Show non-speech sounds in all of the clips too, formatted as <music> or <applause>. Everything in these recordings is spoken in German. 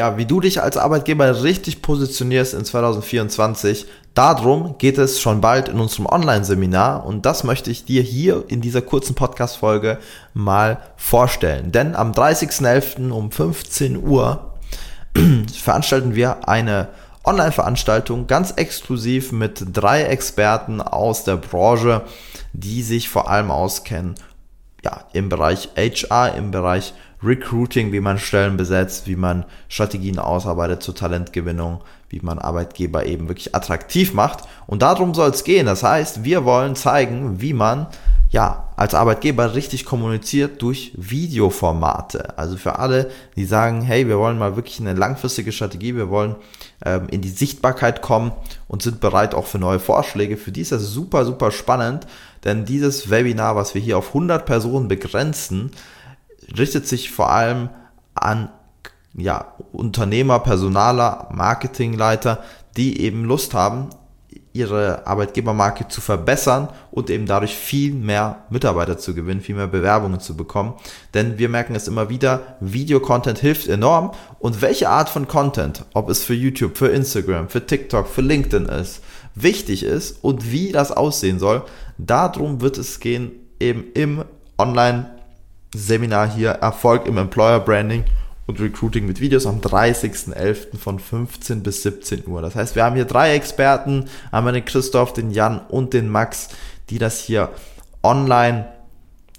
ja, wie du dich als Arbeitgeber richtig positionierst in 2024. Darum geht es schon bald in unserem Online-Seminar und das möchte ich dir hier in dieser kurzen Podcast-Folge mal vorstellen. Denn am 30.11. um 15 Uhr <clears throat> veranstalten wir eine Online-Veranstaltung ganz exklusiv mit drei Experten aus der Branche, die sich vor allem auskennen ja, im Bereich HR, im Bereich Recruiting, wie man Stellen besetzt, wie man Strategien ausarbeitet zur Talentgewinnung, wie man Arbeitgeber eben wirklich attraktiv macht. Und darum soll es gehen. Das heißt, wir wollen zeigen, wie man ja, als Arbeitgeber richtig kommuniziert durch Videoformate. Also für alle, die sagen, hey, wir wollen mal wirklich eine langfristige Strategie, wir wollen ähm, in die Sichtbarkeit kommen und sind bereit auch für neue Vorschläge. Für die ist das super, super spannend, denn dieses Webinar, was wir hier auf 100 Personen begrenzen, richtet sich vor allem an ja, Unternehmer, Personaler, Marketingleiter, die eben Lust haben, ihre Arbeitgebermarke zu verbessern und eben dadurch viel mehr Mitarbeiter zu gewinnen, viel mehr Bewerbungen zu bekommen. Denn wir merken es immer wieder, Videocontent hilft enorm. Und welche Art von Content, ob es für YouTube, für Instagram, für TikTok, für LinkedIn ist, wichtig ist und wie das aussehen soll, darum wird es gehen eben im Online-Seminar hier Erfolg im Employer Branding und Recruiting mit Videos am 30.11. von 15 bis 17 Uhr. Das heißt, wir haben hier drei Experten, einmal den Christoph, den Jan und den Max, die das hier online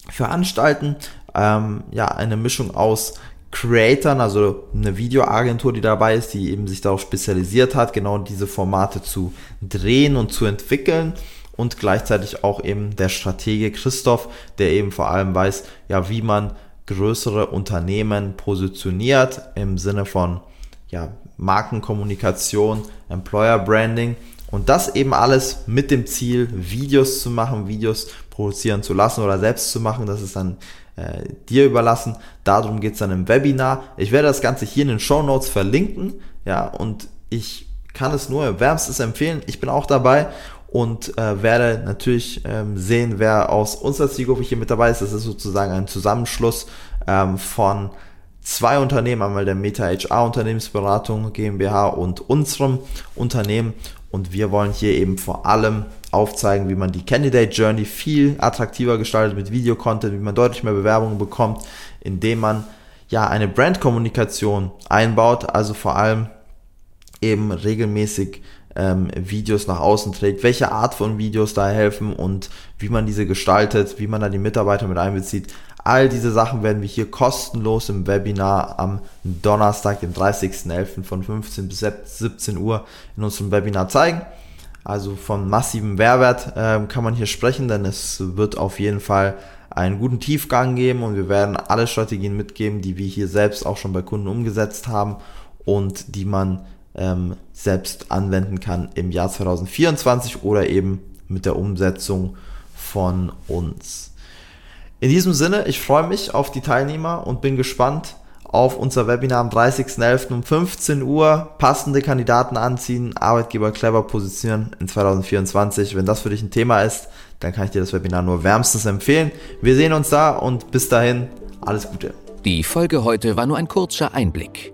veranstalten. Ähm, ja, eine Mischung aus Creatern, also eine Videoagentur, die dabei ist, die eben sich darauf spezialisiert hat, genau diese Formate zu drehen und zu entwickeln und gleichzeitig auch eben der Stratege Christoph, der eben vor allem weiß, ja, wie man größere Unternehmen positioniert im Sinne von ja, Markenkommunikation, Employer Branding und das eben alles mit dem Ziel, Videos zu machen, Videos produzieren zu lassen oder selbst zu machen. Das ist dann äh, dir überlassen. Darum geht es dann im Webinar. Ich werde das Ganze hier in den Show Notes verlinken. Ja, und ich kann es nur wärmstens empfehlen. Ich bin auch dabei und äh, werde natürlich ähm, sehen, wer aus unserer Zielgruppe hier mit dabei ist. Das ist sozusagen ein Zusammenschluss ähm, von zwei Unternehmen, einmal der Meta HR Unternehmensberatung GmbH und unserem Unternehmen. Und wir wollen hier eben vor allem aufzeigen, wie man die Candidate Journey viel attraktiver gestaltet mit Videocontent, wie man deutlich mehr Bewerbungen bekommt, indem man ja eine Brandkommunikation einbaut, also vor allem eben regelmäßig ähm, Videos nach außen trägt, welche Art von Videos da helfen und wie man diese gestaltet, wie man da die Mitarbeiter mit einbezieht. All diese Sachen werden wir hier kostenlos im Webinar am Donnerstag, dem 30.11. von 15 bis 17 Uhr in unserem Webinar zeigen. Also von massivem Mehrwert äh, kann man hier sprechen, denn es wird auf jeden Fall einen guten Tiefgang geben und wir werden alle Strategien mitgeben, die wir hier selbst auch schon bei Kunden umgesetzt haben und die man ähm, selbst anwenden kann im Jahr 2024 oder eben mit der Umsetzung von uns. In diesem Sinne, ich freue mich auf die Teilnehmer und bin gespannt auf unser Webinar am 30.11. um 15 Uhr. Passende Kandidaten anziehen, Arbeitgeber clever positionieren in 2024. Wenn das für dich ein Thema ist, dann kann ich dir das Webinar nur wärmstens empfehlen. Wir sehen uns da und bis dahin alles Gute. Die Folge heute war nur ein kurzer Einblick.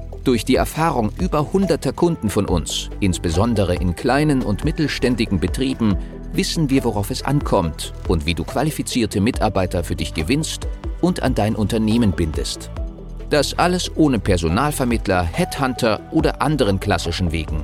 Durch die Erfahrung über hunderter Kunden von uns, insbesondere in kleinen und mittelständigen Betrieben, wissen wir, worauf es ankommt und wie du qualifizierte Mitarbeiter für dich gewinnst und an dein Unternehmen bindest. Das alles ohne Personalvermittler, Headhunter oder anderen klassischen Wegen.